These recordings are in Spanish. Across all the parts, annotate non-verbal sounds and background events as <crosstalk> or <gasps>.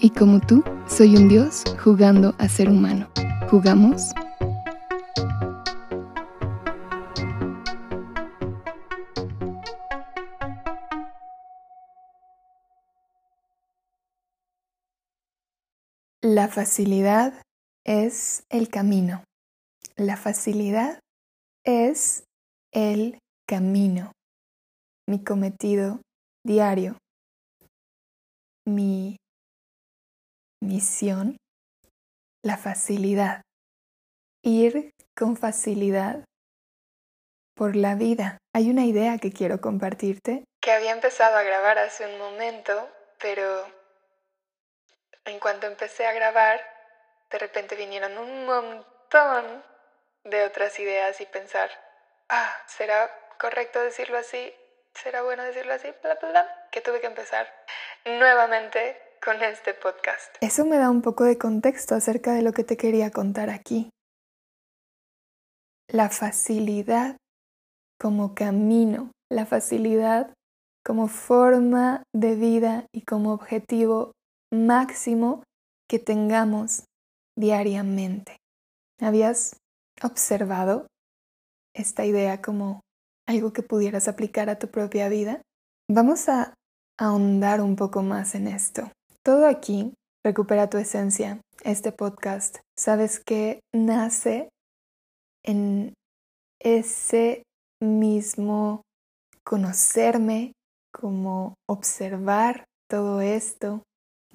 y como tú, soy un dios jugando a ser humano. ¿Jugamos? La facilidad es el camino. La facilidad es el camino. Mi cometido diario. Mi misión, la facilidad. Ir con facilidad por la vida. Hay una idea que quiero compartirte que había empezado a grabar hace un momento, pero en cuanto empecé a grabar, de repente vinieron un montón de otras ideas y pensar, ah, ¿será correcto decirlo así? ¿Será bueno decirlo así? Bla, bla, bla. Que tuve que empezar nuevamente con este podcast. Eso me da un poco de contexto acerca de lo que te quería contar aquí. La facilidad como camino, la facilidad como forma de vida y como objetivo máximo que tengamos diariamente. ¿Habías observado esta idea como algo que pudieras aplicar a tu propia vida? Vamos a ahondar un poco más en esto. Todo aquí, recupera tu esencia, este podcast, sabes que nace en ese mismo conocerme, como observar todo esto,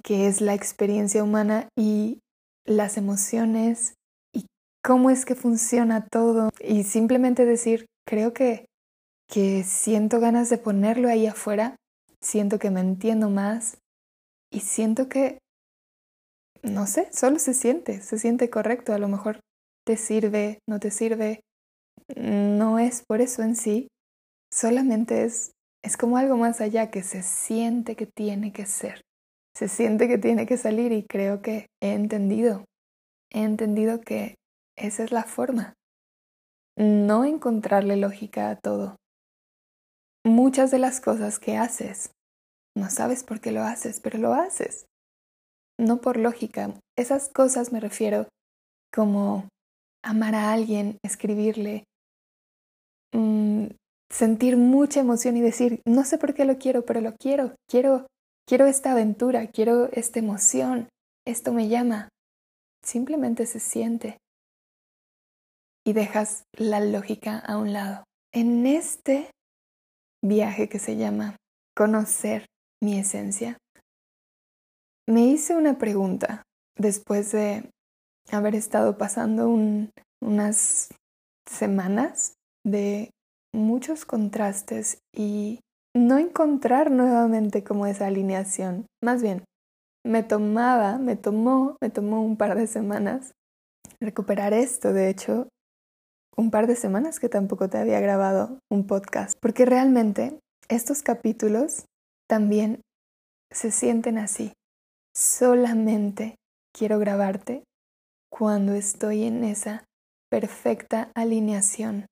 que es la experiencia humana y las emociones y cómo es que funciona todo y simplemente decir, creo que que siento ganas de ponerlo ahí afuera, siento que me entiendo más, y siento que, no sé, solo se siente, se siente correcto, a lo mejor te sirve, no te sirve, no es por eso en sí, solamente es, es como algo más allá que se siente que tiene que ser, se siente que tiene que salir y creo que he entendido, he entendido que esa es la forma, no encontrarle lógica a todo. Muchas de las cosas que haces no sabes por qué lo haces, pero lo haces. No por lógica. Esas cosas me refiero como amar a alguien, escribirle, mm, sentir mucha emoción y decir, no sé por qué lo quiero, pero lo quiero. Quiero, quiero esta aventura, quiero esta emoción. Esto me llama. Simplemente se siente. Y dejas la lógica a un lado. En este viaje que se llama conocer mi esencia? Me hice una pregunta después de haber estado pasando unas semanas de muchos contrastes y no encontrar nuevamente como esa alineación. Más bien, me tomaba, me tomó, me tomó un par de semanas recuperar esto. De hecho, un par de semanas que tampoco te había grabado un podcast, porque realmente estos capítulos también se sienten así. Solamente quiero grabarte cuando estoy en esa perfecta alineación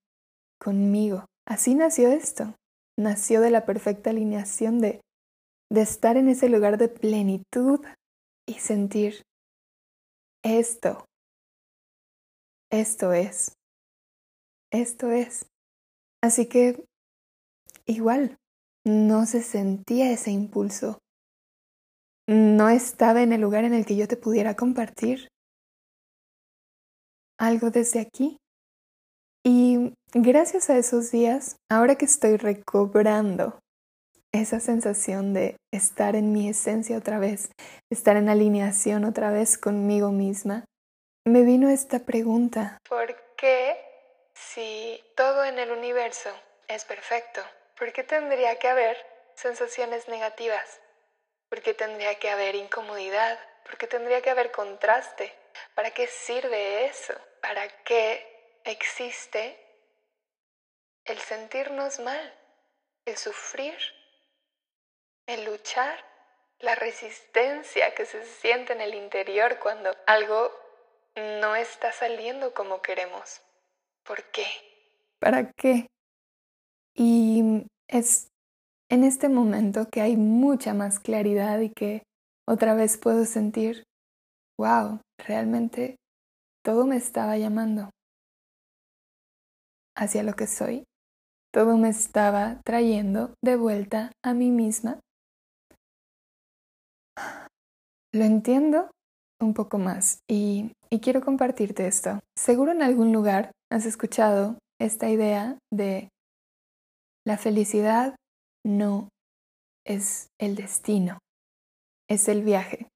conmigo. Así nació esto. Nació de la perfecta alineación de, estar en ese lugar de plenitud y sentir esto. Esto es. Esto es. Así que igual, no se sentía ese impulso. No estaba en el lugar en el que yo te pudiera compartir algo desde aquí. Y gracias a esos días, ahora que estoy recobrando esa sensación de estar en mi esencia otra vez, estar en alineación otra vez conmigo misma, me vino esta pregunta. ¿Por qué si todo en el universo es perfecto? ¿Por qué tendría que haber sensaciones negativas? ¿Por qué tendría que haber incomodidad porque tendría que haber contraste. ¿Para qué sirve eso? ¿Para qué existe el sentirnos mal, el sufrir, el luchar, la resistencia que se siente en el interior cuando algo no está saliendo como queremos? ¿Por qué? ¿Para qué? Y es en este momento que hay mucha más claridad y que otra vez puedo sentir, wow, realmente todo me estaba llamando hacia lo que soy, todo me estaba trayendo de vuelta a mí misma. Lo entiendo un poco más y, quiero compartirte esto. Seguro en algún lugar has escuchado esta idea de la felicidad no es el destino, es el viaje.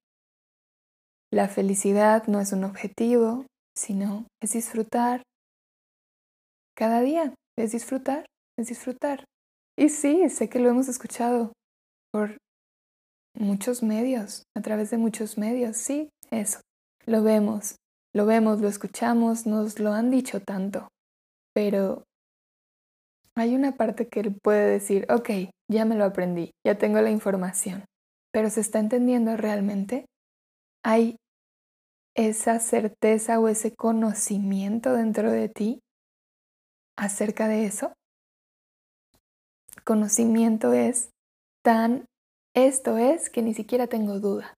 La felicidad no es un objetivo, sino es disfrutar. Cada día es disfrutar, es disfrutar. Y sí, sé que lo hemos escuchado por muchos medios, a través de muchos medios, sí, eso. Lo vemos, lo vemos, lo escuchamos, nos lo han dicho tanto. Pero hay una parte que él puede decir, ok, ya me lo aprendí, ya tengo la información, pero ¿se está entendiendo realmente? ¿Hay esa certeza o ese conocimiento dentro de ti acerca de eso? Conocimiento es tan, esto es que ni siquiera tengo duda.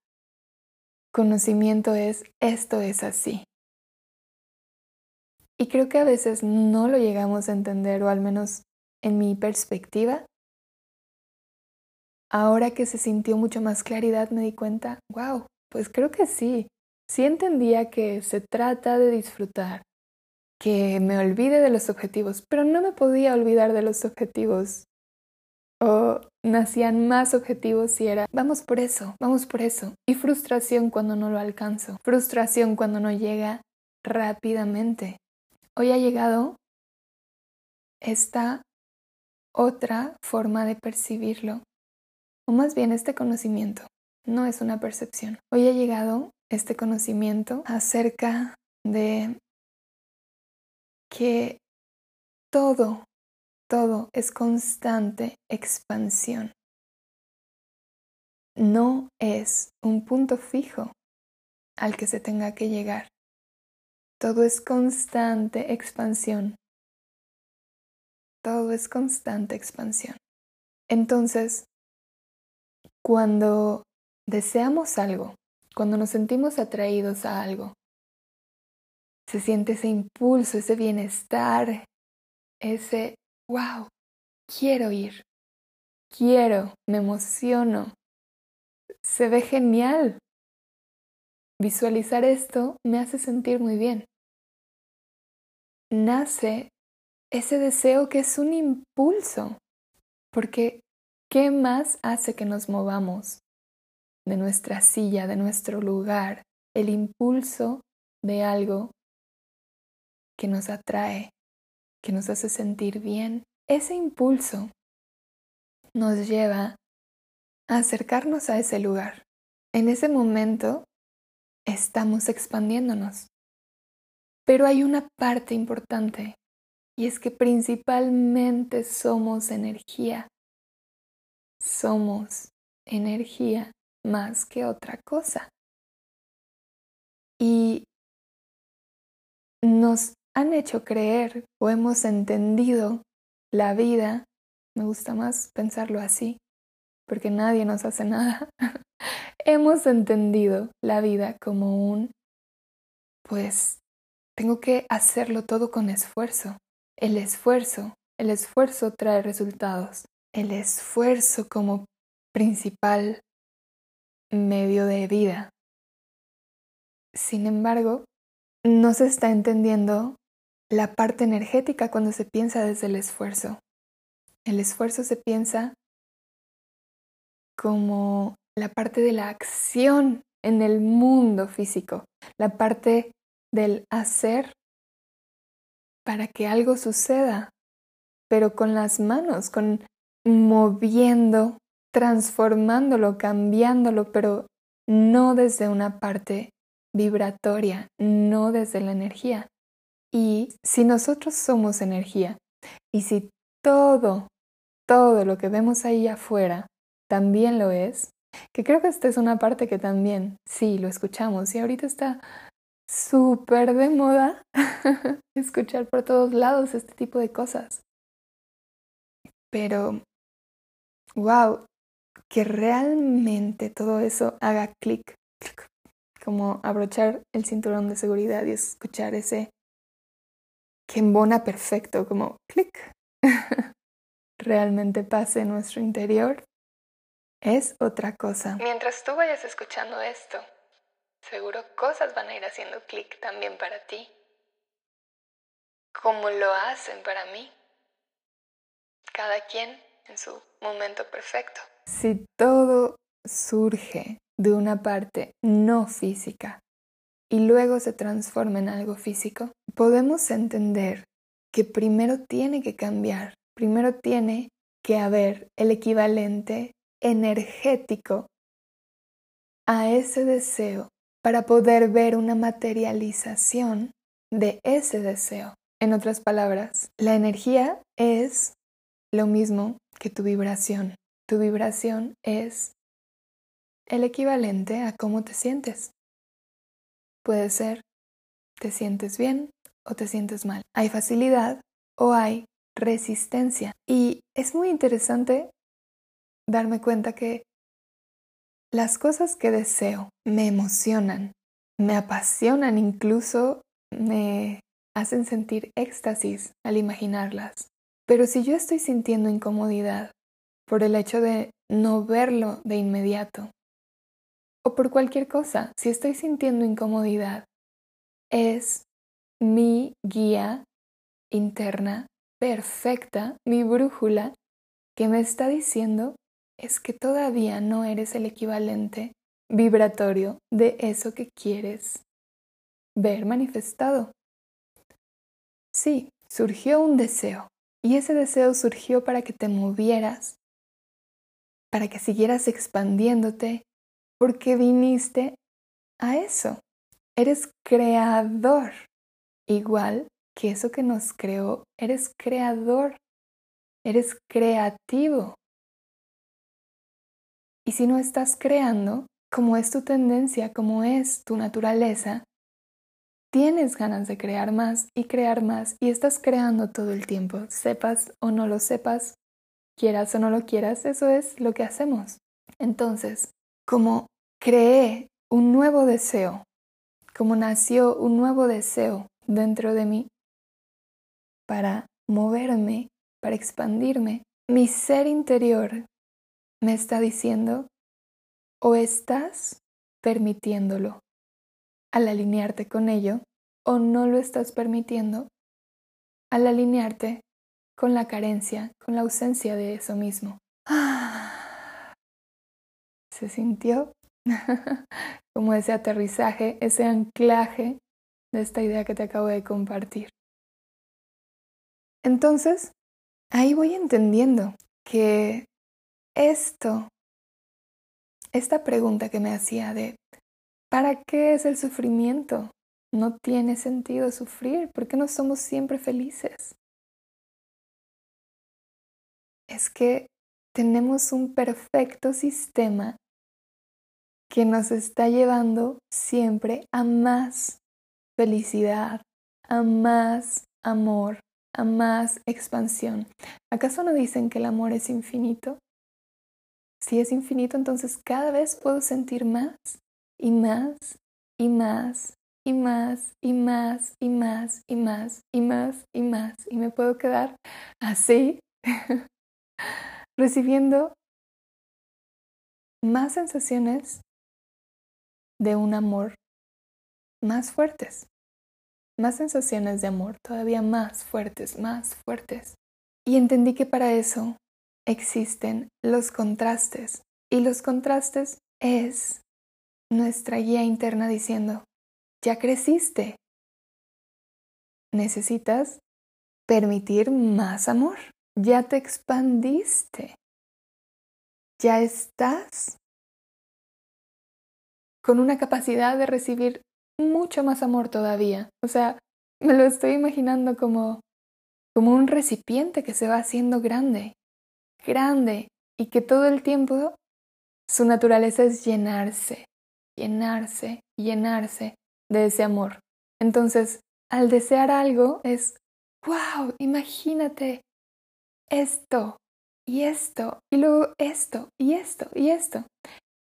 Conocimiento es, esto es así. Y creo que a veces no lo llegamos a entender, o al menos en mi perspectiva, ahora que se sintió mucho más claridad me di cuenta, wow, pues creo que sí, sí entendía que se trata de disfrutar, que me olvide de los objetivos, pero no me podía olvidar de los objetivos. O nacían más objetivos y era, vamos por eso, vamos por eso. Y frustración cuando no lo alcanzo, frustración cuando no llega rápidamente. Hoy ha llegado esta otra forma de percibirlo, o más bien este conocimiento, no es una percepción. Hoy ha llegado este conocimiento acerca de que todo, todo es constante expansión. No es un punto fijo al que se tenga que llegar. Todo es constante expansión todo es constante expansión. Entonces, cuando deseamos algo, cuando nos sentimos atraídos a algo, se siente ese impulso, ese bienestar, ese, wow, quiero ir, quiero, me emociono, se ve genial. Visualizar esto me hace sentir muy bien. Nace ese deseo que es un impulso, porque ¿qué más hace que nos movamos de nuestra silla, de nuestro lugar? El impulso de algo que nos atrae, que nos hace sentir bien. Ese impulso nos lleva a acercarnos a ese lugar. En ese momento estamos expandiéndonos. Pero hay una parte importante y es que principalmente somos energía. Somos energía más que otra cosa. Y nos han hecho creer o hemos entendido la vida, me gusta más pensarlo así, porque nadie nos hace nada, <laughs> hemos entendido la vida como un, pues, tengo que hacerlo todo con esfuerzo. El esfuerzo, el esfuerzo trae resultados. El esfuerzo como principal medio de vida. Sin embargo, no se está entendiendo la parte energética cuando se piensa desde el esfuerzo. El esfuerzo se piensa como la parte de la acción en el mundo físico, la parte del hacer para que algo suceda, pero con las manos, con moviendo, transformándolo, cambiándolo, pero no desde una parte vibratoria, no desde la energía. Y si nosotros somos energía y si todo, todo lo que vemos ahí afuera también lo es, que creo que esta es una parte que también, sí, lo escuchamos y ahorita está súper de moda <laughs> escuchar por todos lados este tipo de cosas. Pero, wow, que realmente todo eso haga clic, como abrochar el cinturón de seguridad y escuchar ese que embona perfecto, como clic, <laughs> realmente pase en nuestro interior, es otra cosa. Mientras tú vayas escuchando esto, seguro cosas van a ir haciendo clic también para ti, como lo hacen para mí, cada quien en su momento perfecto. Si todo surge de una parte no física y luego se transforma en algo físico, podemos entender que primero tiene que cambiar, primero tiene que haber el equivalente energético a ese deseo para poder ver una materialización de ese deseo. En otras palabras, la energía es lo mismo que tu vibración. Tu vibración es el equivalente a cómo te sientes. Puede ser, te sientes bien o te sientes mal. Hay facilidad o hay resistencia. Y es muy interesante darme cuenta que las cosas que deseo me emocionan, me apasionan, incluso me hacen sentir éxtasis al imaginarlas. Pero si yo estoy sintiendo incomodidad por el hecho de no verlo de inmediato. O por cualquier cosa, si estoy sintiendo incomodidad, es mi guía interna perfecta, mi brújula, que me está diciendo es que todavía no eres el equivalente vibratorio de eso que quieres ver manifestado. Sí, surgió un deseo, y ese deseo surgió para que te movieras para que siguieras expandiéndote, porque viniste a eso. Eres creador, igual que eso que nos creó, eres creador, eres creativo. Y si no estás creando, como es tu tendencia, como es tu naturaleza, tienes ganas de crear más y crear más y estás creando todo el tiempo, sepas o no lo sepas, quieras o no lo quieras, eso es lo que hacemos. Entonces, como creé un nuevo deseo, como nació un nuevo deseo dentro de mí para moverme, para expandirme, mi ser interior me está diciendo o estás permitiéndolo al alinearte con ello o no lo estás permitiendo al alinearte con la carencia, con la ausencia de eso mismo. <gasps> Se sintió <laughs> como ese aterrizaje, ese anclaje de esta idea que te acabo de compartir. Entonces, ahí voy entendiendo que esto, esta pregunta que me hacía de ¿para qué es el sufrimiento? No tiene sentido sufrir, ¿por qué no somos siempre felices? es que tenemos un perfecto sistema que nos está llevando siempre a más felicidad, a más amor, a más expansión. ¿Acaso no dicen que el amor es infinito? Si es infinito, entonces cada vez puedo sentir más y más y más y más y más y más y más y más y más y me puedo quedar así <laughs> recibiendo más sensaciones de un amor más fuertes, más sensaciones de amor todavía más fuertes, más fuertes. Y entendí que para eso existen los contrastes. Y los contrastes es nuestra guía interna diciendo, ya creciste, necesitas permitir más amor ya te expandiste, ya estás con una capacidad de recibir mucho más amor todavía. O sea, me lo estoy imaginando como, como un recipiente que se va haciendo grande, grande, y que todo el tiempo su naturaleza es llenarse, llenarse, llenarse de ese amor. Entonces, al desear algo es, wow, imagínate esto y esto, y luego esto y esto y esto.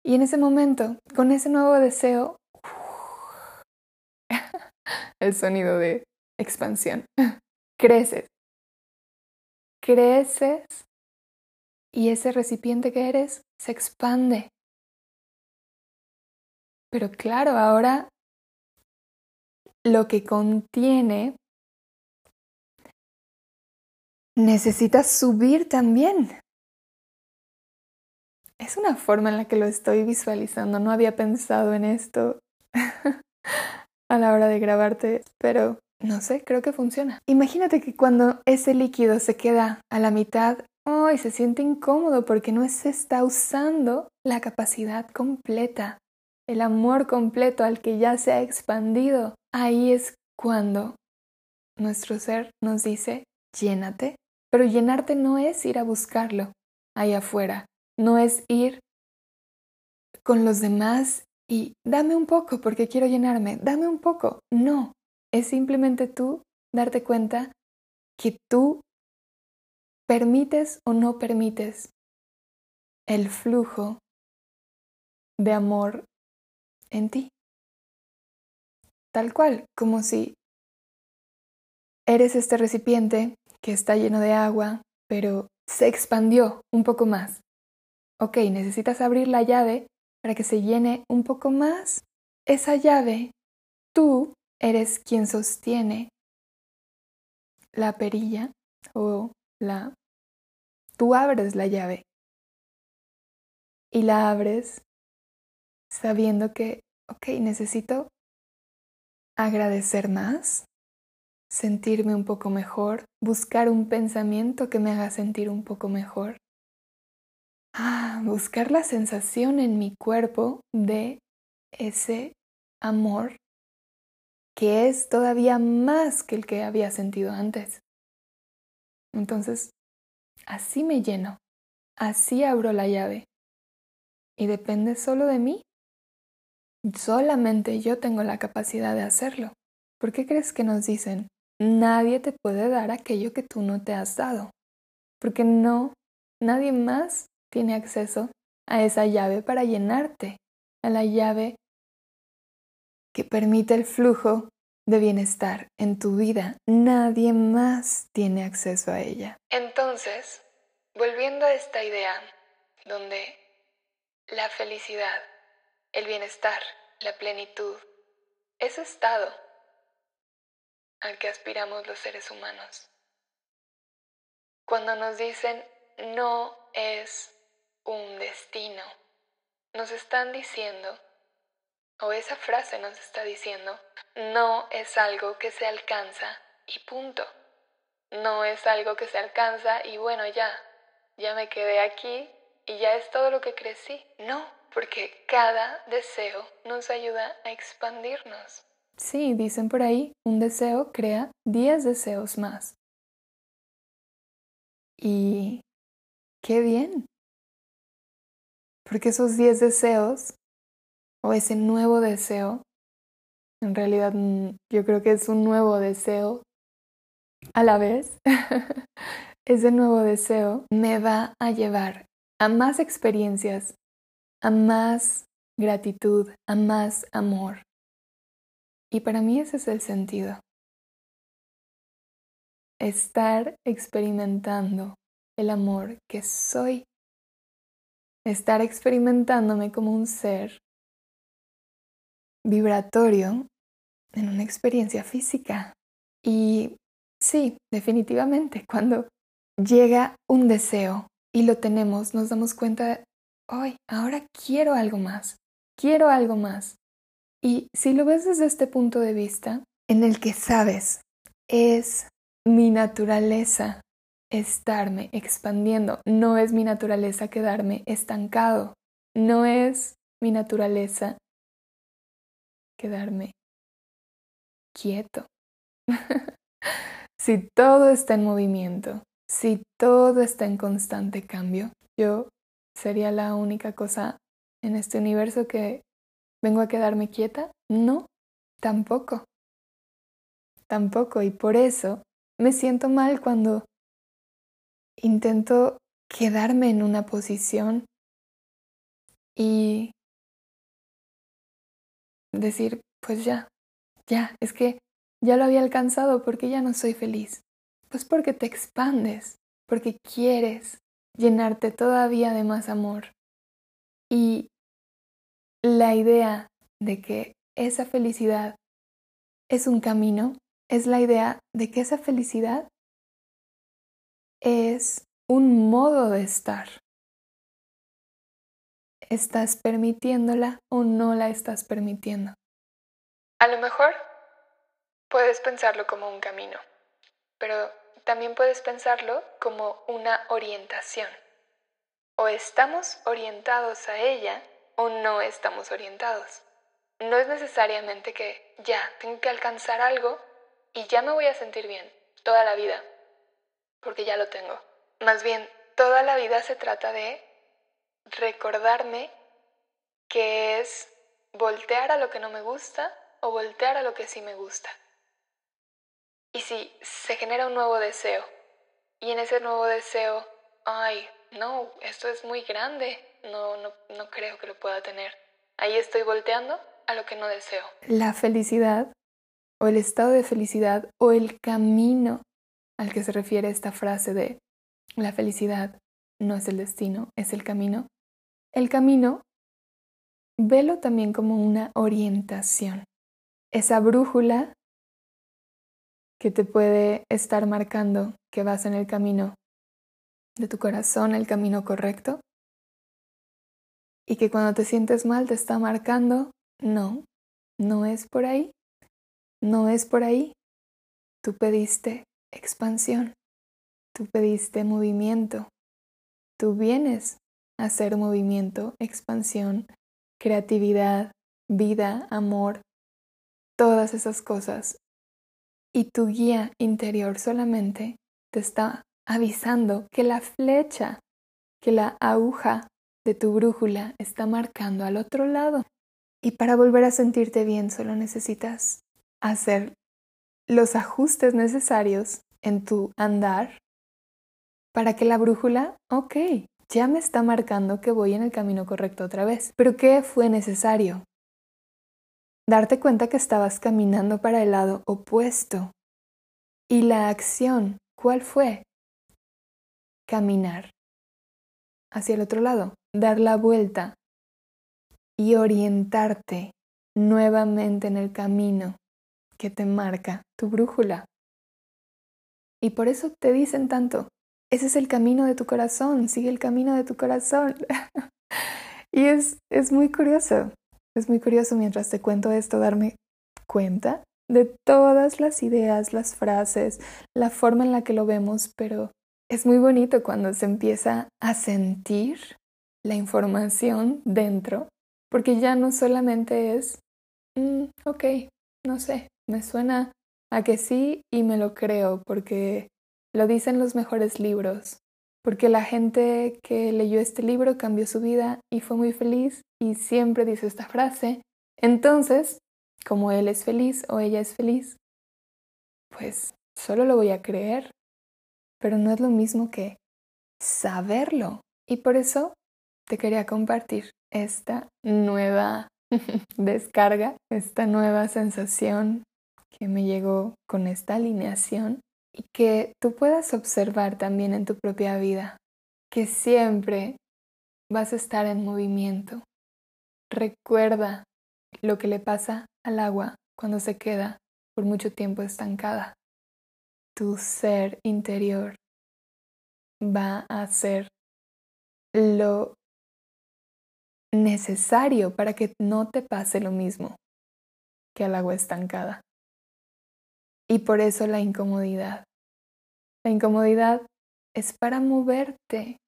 Y en ese momento, con ese nuevo deseo, <laughs> el sonido de expansión, <laughs> creces, creces y ese recipiente que eres se expande. Pero claro, ahora lo que contiene necesita subir también. Es una forma en la que lo estoy visualizando. No había pensado en esto <laughs> a la hora de grabarte, pero no sé, creo que funciona. Imagínate que cuando ese líquido se queda a la mitad, hoy se siente incómodo porque no se está usando la capacidad completa, el amor completo al que ya se ha expandido. Ahí es cuando nuestro ser nos dice, llénate, pero llenarte no es ir a buscarlo ahí afuera, no es ir con los demás y dame un poco porque quiero llenarme, dame un poco. No, es simplemente tú darte cuenta que tú permites o no permites el flujo de amor en ti. Tal cual, como si eres este recipiente que está lleno de agua, pero se expandió un poco más ok, necesitas abrir la llave para que se llene un poco más. Esa llave, tú eres quien sostiene la perilla o la... Tú abres la llave y la abres sabiendo que, ok, necesito agradecer más, sentirme un poco mejor, buscar un pensamiento que me haga sentir un poco mejor ah, buscar la sensación en mi cuerpo de ese amor que es todavía más que el que había sentido antes. Entonces, así me lleno, así abro la llave. Y depende solo de mí. Solamente yo tengo la capacidad de hacerlo. ¿Por qué crees que nos dicen, nadie te puede dar aquello que tú no te has dado? Porque no, nadie más tiene acceso a esa llave para llenarte, a la llave que permite el flujo de bienestar en tu vida. Nadie más tiene acceso a ella. Entonces, volviendo a esta idea donde la felicidad, el bienestar, la plenitud, ese estado al que aspiramos los seres humanos. Cuando nos dicen no es un destino. Nos están diciendo, o esa frase nos está diciendo, no es algo que se alcanza y punto. No es algo que se alcanza y bueno, ya, ya me quedé aquí y ya es todo lo que crecí. No, porque cada deseo nos ayuda a expandirnos. Sí, dicen por ahí, un deseo crea 10 deseos más. Y qué bien, porque esos 10 deseos o ese nuevo deseo, en realidad mm, yo creo que es un nuevo deseo a la vez, <laughs> ese nuevo deseo me va a llevar a más experiencias, a más gratitud, a más amor. Y para mí ese es el sentido. Estar experimentando el amor que soy estar experimentándome como un ser vibratorio en una experiencia física. Y sí, definitivamente, cuando llega un deseo y lo tenemos, nos damos cuenta, hoy, ahora quiero algo más, quiero algo más. Y si lo ves desde este punto de vista, en el que sabes, es mi naturaleza estarme expandiendo. No es mi naturaleza quedarme estancado. No es mi naturaleza quedarme quieto. si todo está en movimiento, si todo está en constante cambio, yo sería la única cosa en este universo que vengo a quedarme quieta. No, tampoco. Tampoco. Y por eso me siento mal cuando intento quedarme en una posición y decir, pues ya, ya, es que ya lo había alcanzado porque ya no soy feliz. Pues porque te expandes, porque quieres llenarte todavía de más amor. Y la idea de que esa felicidad es un camino, es la idea de que esa felicidad es un modo de estar. ¿Estás permitiéndola o no la estás permitiendo? A lo mejor puedes pensarlo como un camino, pero también puedes pensarlo como una orientación. O estamos orientados a ella o no estamos orientados. No es necesariamente que ya tengo que alcanzar algo y ya me voy a sentir bien toda la vida, porque ya lo tengo. Más bien, toda la vida se trata de recordarme que es voltear a lo que no me gusta o voltear a lo que sí me gusta. Y si se genera un nuevo deseo, y en ese nuevo deseo, ay, no, esto es muy grande, no, no, no creo que lo pueda tener. Ahí estoy volteando a lo que no deseo. La felicidad, o el estado de felicidad, o el camino al que se refiere esta frase de la felicidad no es el destino, es el camino. El camino, velo también como una orientación. Esa brújula que te puede estar marcando que vas en el camino de tu corazón, el camino correcto, y que cuando te sientes mal te está marcando, no, no es por ahí, no es por ahí. Tú pediste expansión, tú pediste movimiento, tú vienes hacer movimiento, expansión, creatividad, vida, amor, todas esas cosas. Y tu guía interior solamente te está avisando que la flecha, que la aguja de tu brújula está marcando al otro lado. Y para volver a sentirte bien solo necesitas hacer los ajustes necesarios en tu andar para que la brújula, ok, ya me está marcando que voy en el camino correcto otra vez. Pero ¿qué fue necesario? Darte cuenta que estabas caminando para el lado opuesto. Y la acción, ¿cuál fue? Caminar hacia el otro lado, dar la vuelta y orientarte nuevamente en el camino que te marca tu brújula. Y por eso te dicen tanto, ese es el camino de tu corazón, sigue el camino de tu corazón. <laughs> y es, es muy curioso, es muy curioso mientras te cuento esto darme cuenta de todas las ideas, las frases, la forma en la que lo vemos, pero es muy bonito cuando se empieza a sentir la información dentro, porque ya no solamente es, mm, ok, no sé, me suena a que sí y me lo creo, porque lo dicen los mejores libros, porque la gente que leyó este libro cambió su vida y fue muy feliz y siempre dice esta frase. Entonces, como él es feliz o ella es feliz, pues solo lo voy a creer pero no es lo mismo que saberlo. Y por eso te quería compartir esta nueva <laughs> descarga, esta nueva sensación que me llegó con esta alineación y que tú puedas observar también en tu propia vida, que siempre vas a estar en movimiento. Recuerda lo que le pasa al agua cuando se queda por mucho tiempo estancada tu ser interior va a hacer lo necesario para que no te pase lo mismo que al agua estancada. Y por eso la incomodidad. La incomodidad es para moverte,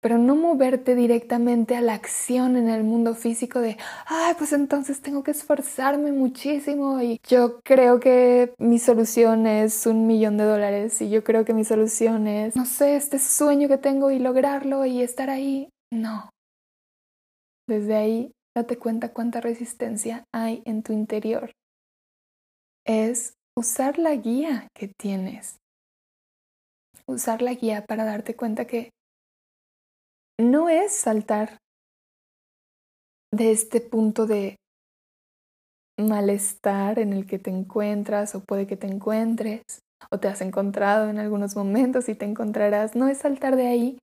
pero no moverte directamente a la acción en el mundo físico de, ay, pues entonces tengo que esforzarme muchísimo y yo creo que mi solución es un millón de dólares y yo creo que mi solución es, no sé, este sueño que tengo y lograrlo y estar ahí. No. Desde ahí, date cuenta cuánta resistencia hay en tu interior. Es usar la guía que tienes. Usar la guía para darte cuenta que no es saltar de este punto de malestar en el que te encuentras o puede que te encuentres o te has encontrado en algunos momentos y te encontrarás, no es saltar de ahí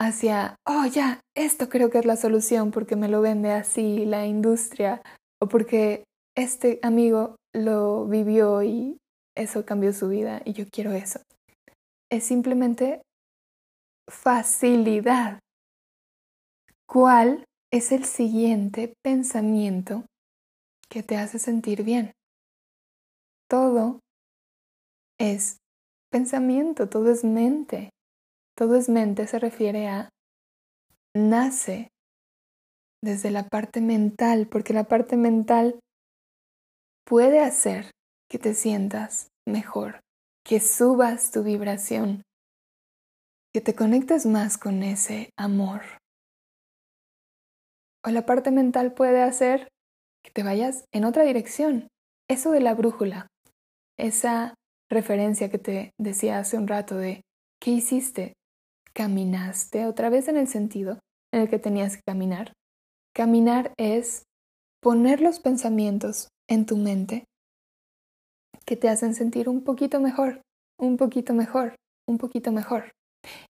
hacia, oh ya, esto creo que es la solución porque me lo vende así la industria o porque este amigo lo vivió y eso cambió su vida y yo quiero eso. Es simplemente facilidad. ¿Cuál es el siguiente pensamiento que te hace sentir bien? Todo es pensamiento, todo es mente. Todo es mente se refiere a nace desde la parte mental, porque la parte mental puede hacer que te sientas mejor, que subas tu vibración, que te conectes más con ese amor. O la parte mental puede hacer que te vayas en otra dirección. Eso de la brújula, esa referencia que te decía hace un rato de ¿qué hiciste? ¿Caminaste otra vez en el sentido en el que tenías que caminar? Caminar es poner los pensamientos en tu mente que te hacen sentir un poquito mejor, un poquito mejor, un poquito mejor.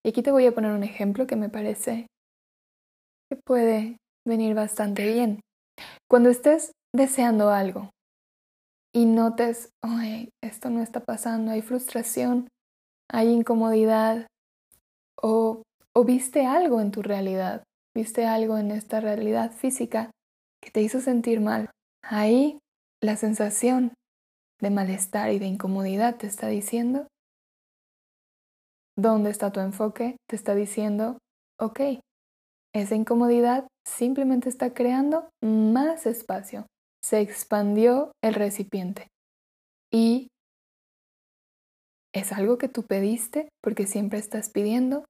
Y aquí te voy a poner un ejemplo que me parece que puede venir bastante bien. Cuando estés deseando algo y notes, ay, esto no está pasando, hay frustración, hay incomodidad, o, o viste algo en tu realidad, viste algo en esta realidad física que te hizo sentir mal. Ahí la sensación de malestar y de incomodidad te está diciendo ¿Dónde está tu enfoque? Te está diciendo, ok, esa incomodidad simplemente está creando más espacio. Se expandió el recipiente. Y es algo que tú pediste porque siempre estás pidiendo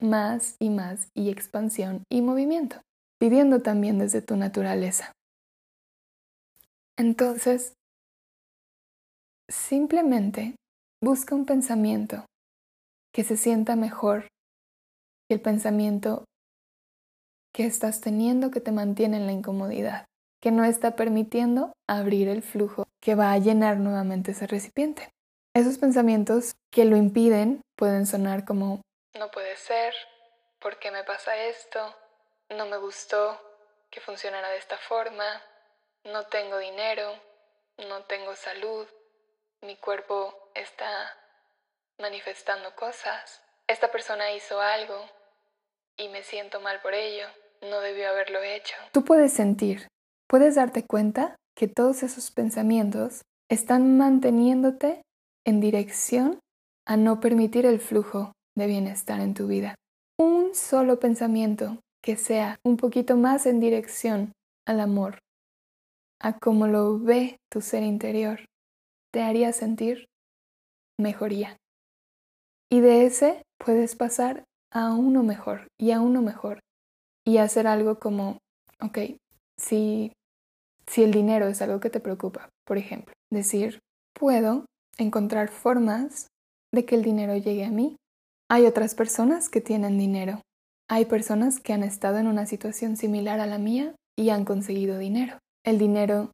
más y más y expansión y movimiento, pidiendo también desde tu naturaleza. Entonces, simplemente busca un pensamiento que se sienta mejor que el pensamiento que estás teniendo que te mantiene en la incomodidad, que no está permitiendo abrir el flujo que va a llenar nuevamente ese recipiente. Esos pensamientos que lo impiden pueden sonar como no puede ser, ¿por qué me pasa esto? No me gustó que funcionara de esta forma, no tengo dinero, no tengo salud, mi cuerpo está manifestando cosas. Esta persona hizo algo y me siento mal por ello. No debió haberlo hecho. Tú puedes sentir, puedes darte cuenta que todos esos pensamientos están manteniéndote en dirección a no permitir el flujo de bienestar en tu vida. Un solo pensamiento que sea un poquito más en dirección al amor, a cómo lo ve tu ser interior, te haría sentir mejoría. Y de ese puedes pasar a uno mejor y a uno mejor y hacer algo como, ok, si, si el dinero es algo que te preocupa, por ejemplo, decir, puedo encontrar formas de que el dinero llegue a mí. Hay otras personas que tienen dinero. Hay personas que han estado en una situación similar a la mía y han conseguido dinero. El dinero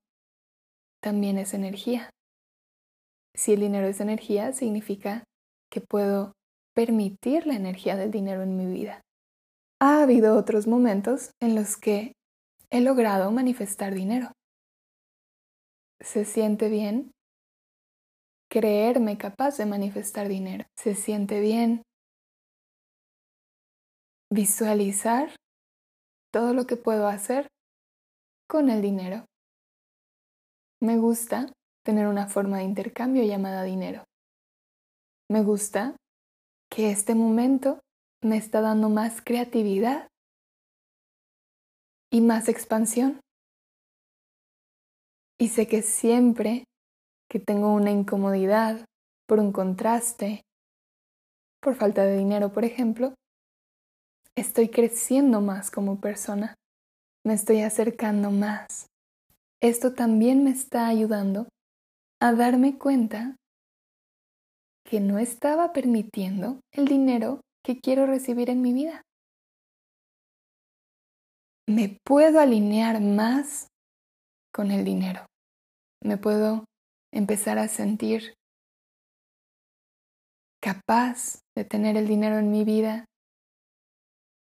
también es energía. Si el dinero es energía, significa que puedo permitir la energía del dinero en mi vida. Ha habido otros momentos en los que he logrado manifestar dinero. Se siente bien creerme capaz de manifestar dinero. Se siente bien visualizar todo lo que puedo hacer con el dinero. Me gusta tener una forma de intercambio llamada dinero. Me gusta que este momento me está dando más creatividad y más expansión. Y sé que siempre que tengo una incomodidad por un contraste, por falta de dinero, por ejemplo, estoy creciendo más como persona, me estoy acercando más. Esto también me está ayudando a darme cuenta que no estaba permitiendo el dinero que quiero recibir en mi vida. Me puedo alinear más con el dinero. Me puedo empezar a sentir capaz de tener el dinero en mi vida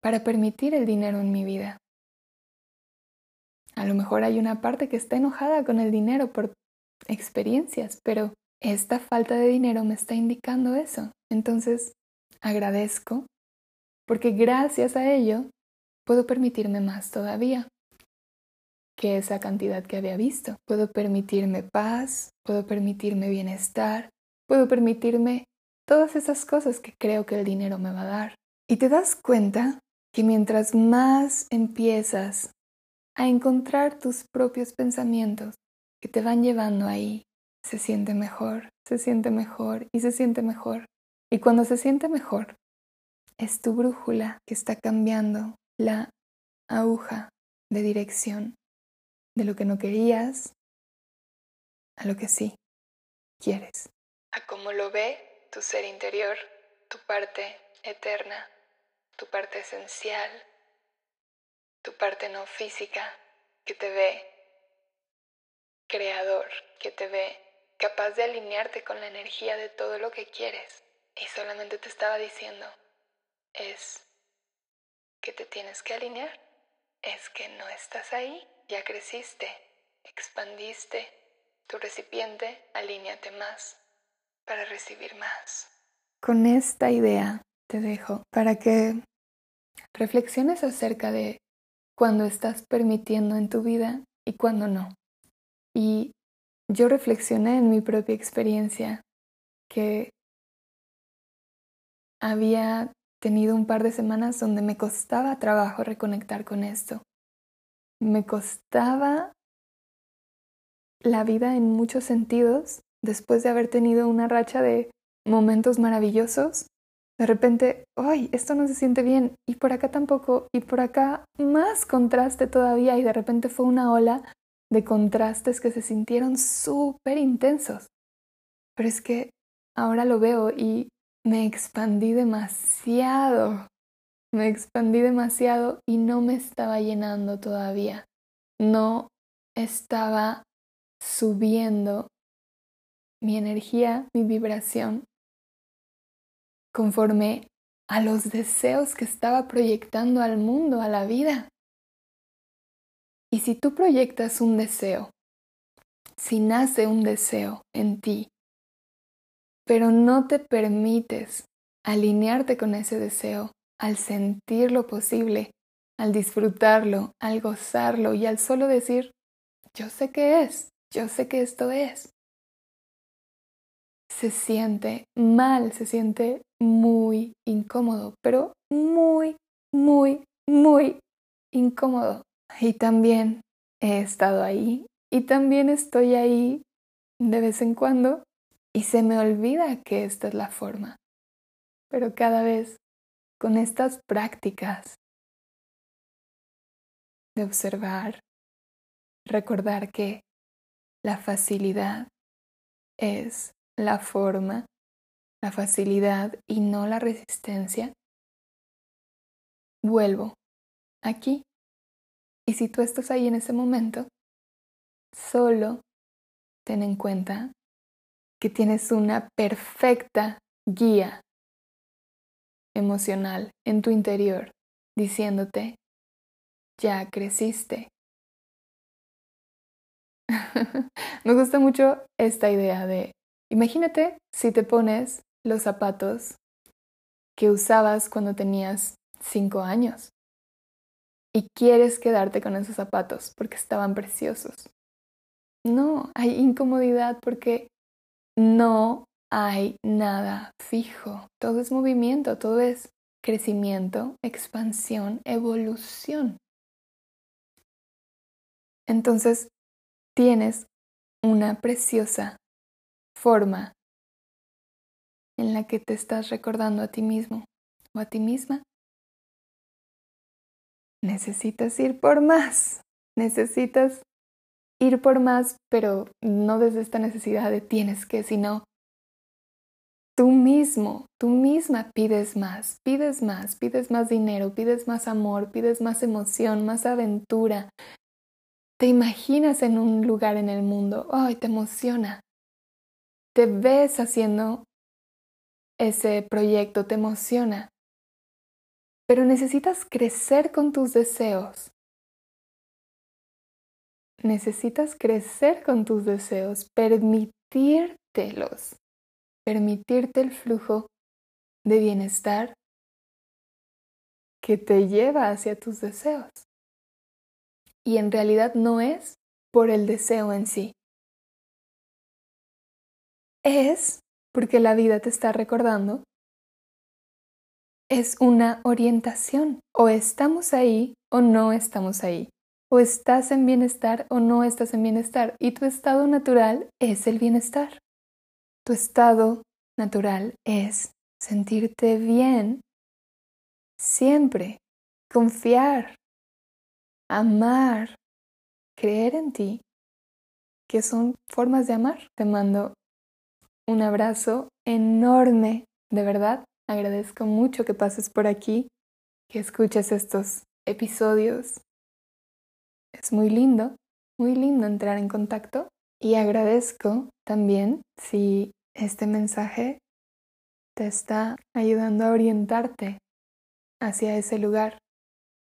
para permitir el dinero en mi vida. A lo mejor hay una parte que está enojada con el dinero por experiencias, pero esta falta de dinero me está indicando eso. Entonces, agradezco porque gracias a ello puedo permitirme más todavía que esa cantidad que había visto. Puedo permitirme paz, puedo permitirme bienestar, puedo permitirme todas esas cosas que creo que el dinero me va a dar. Y te das cuenta que mientras más empiezas a encontrar tus propios pensamientos que te van llevando ahí, se siente mejor, se siente mejor y se siente mejor. Y cuando se siente mejor, es tu brújula que está cambiando la aguja de dirección de lo que no querías a lo que sí quieres. A cómo lo ve tu ser interior, tu parte eterna, tu parte esencial, tu parte no física que te ve creador, que te ve capaz de alinearte con la energía de todo lo que quieres. Y solamente te estaba diciendo, es que te tienes que alinear, es que no estás ahí, ya creciste, expandiste tu recipiente, alíñate más para recibir más. Con esta idea te dejo para que reflexiones acerca de cuando estás permitiendo en tu vida y cuando no. Y yo reflexioné en mi propia experiencia que había tenido un par de semanas donde me costaba trabajo reconectar con esto. Me costaba la vida en muchos sentidos después de haber tenido una racha de momentos maravillosos. De repente, ¡ay! Esto no se siente bien. Y por acá tampoco. Y por acá más contraste todavía. Y de repente fue una ola de contrastes que se sintieron súper intensos. Pero es que ahora lo veo y me expandí demasiado. Me expandí demasiado y no me estaba llenando todavía. No estaba subiendo mi energía, mi vibración, conforme a los deseos que estaba proyectando al mundo, a la vida. Y si tú proyectas un deseo, si nace un deseo en ti, pero no te permites alinearte con ese deseo al sentir lo posible, al disfrutarlo, al gozarlo y al solo decir, yo sé qué es, yo sé que esto es. Se siente mal, se siente muy incómodo, pero muy, muy, muy incómodo. Y también he estado ahí y también estoy ahí de vez en cuando y se me olvida que esta es la forma. Pero cada vez con estas prácticas de observar, recordar que la facilidad es la forma, la facilidad y no la resistencia, vuelvo aquí y si tú estás ahí en ese momento, solo ten en cuenta que tienes una perfecta guía emocional en tu interior diciéndote, ya creciste. <laughs> Me gusta mucho esta idea de, imagínate si te pones los zapatos que usabas cuando tenías cinco años y quieres quedarte con esos zapatos porque estaban preciosos. No, hay incomodidad porque no hay nada fijo. Todo es movimiento, todo es crecimiento, expansión, evolución. Entonces, tienes una preciosa forma en la que te estás recordando a ti mismo o a ti misma. Necesitas ir por más, necesitas ir por más, pero no desde esta necesidad de tienes que, sino tú mismo, tú misma pides más, pides más, pides más dinero, pides más amor, pides más emoción, más aventura. Te imaginas en un lugar en el mundo, ay, te emociona. Te ves haciendo ese proyecto, te emociona. Pero necesitas crecer con tus deseos. Necesitas crecer con tus deseos, permitírtelos, permitirte el flujo de bienestar que te lleva hacia tus deseos. Y en realidad no es por el deseo en sí. Es porque la vida te está recordando. Es una orientación. O estamos ahí o no estamos ahí o estás en bienestar o no estás en bienestar. Y tu estado natural es el bienestar. Tu estado natural es sentirte bien siempre, confiar, amar, creer en ti, que son formas de amar. Te mando un abrazo enorme, de verdad. Agradezco mucho que pases por aquí, que escuches estos episodios es muy lindo, muy lindo entrar en contacto y agradezco también si este mensaje te está ayudando a orientarte hacia ese lugar.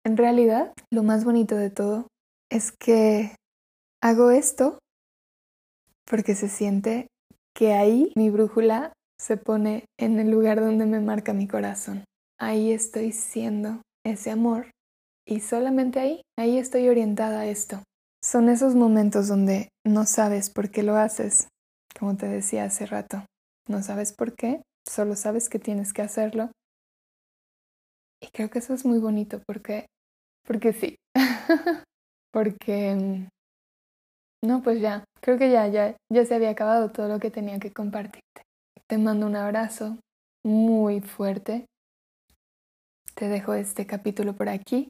En realidad, lo más bonito de todo es que hago esto porque se siente que ahí mi brújula se pone en el lugar donde me marca mi corazón. Ahí estoy siendo ese amor y solamente ahí, ahí estoy orientada a esto. Son esos momentos donde no sabes por qué lo haces, como te decía hace rato. No sabes por qué, solo sabes que tienes que hacerlo. Y creo que eso es muy bonito porque, porque sí, <laughs> porque, mm, no, pues ya, creo que ya, ya, ya se había acabado todo lo que tenía que compartirte. Te mando un abrazo muy fuerte. Te dejo este capítulo por aquí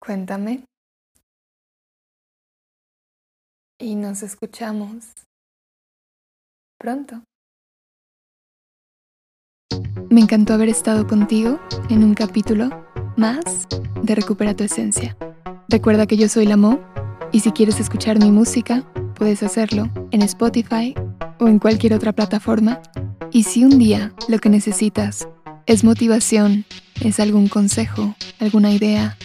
Cuéntame. Y nos escuchamos pronto. Me encantó haber estado contigo en un capítulo más de Recupera tu Esencia. Recuerda que yo soy la Mo y si quieres escuchar mi música, puedes hacerlo en Spotify o en cualquier otra plataforma. Y si un día lo que necesitas es motivación, es algún consejo, alguna idea,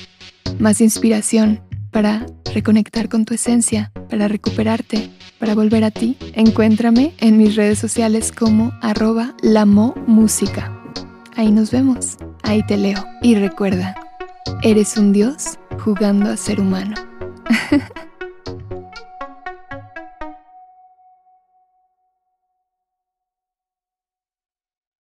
más inspiración para reconectar con tu esencia, para recuperarte, para volver a ti, encuéntrame en mis redes sociales como arroba música. Ahí nos vemos, ahí te leo. Y recuerda, eres un dios jugando a ser humano. <laughs>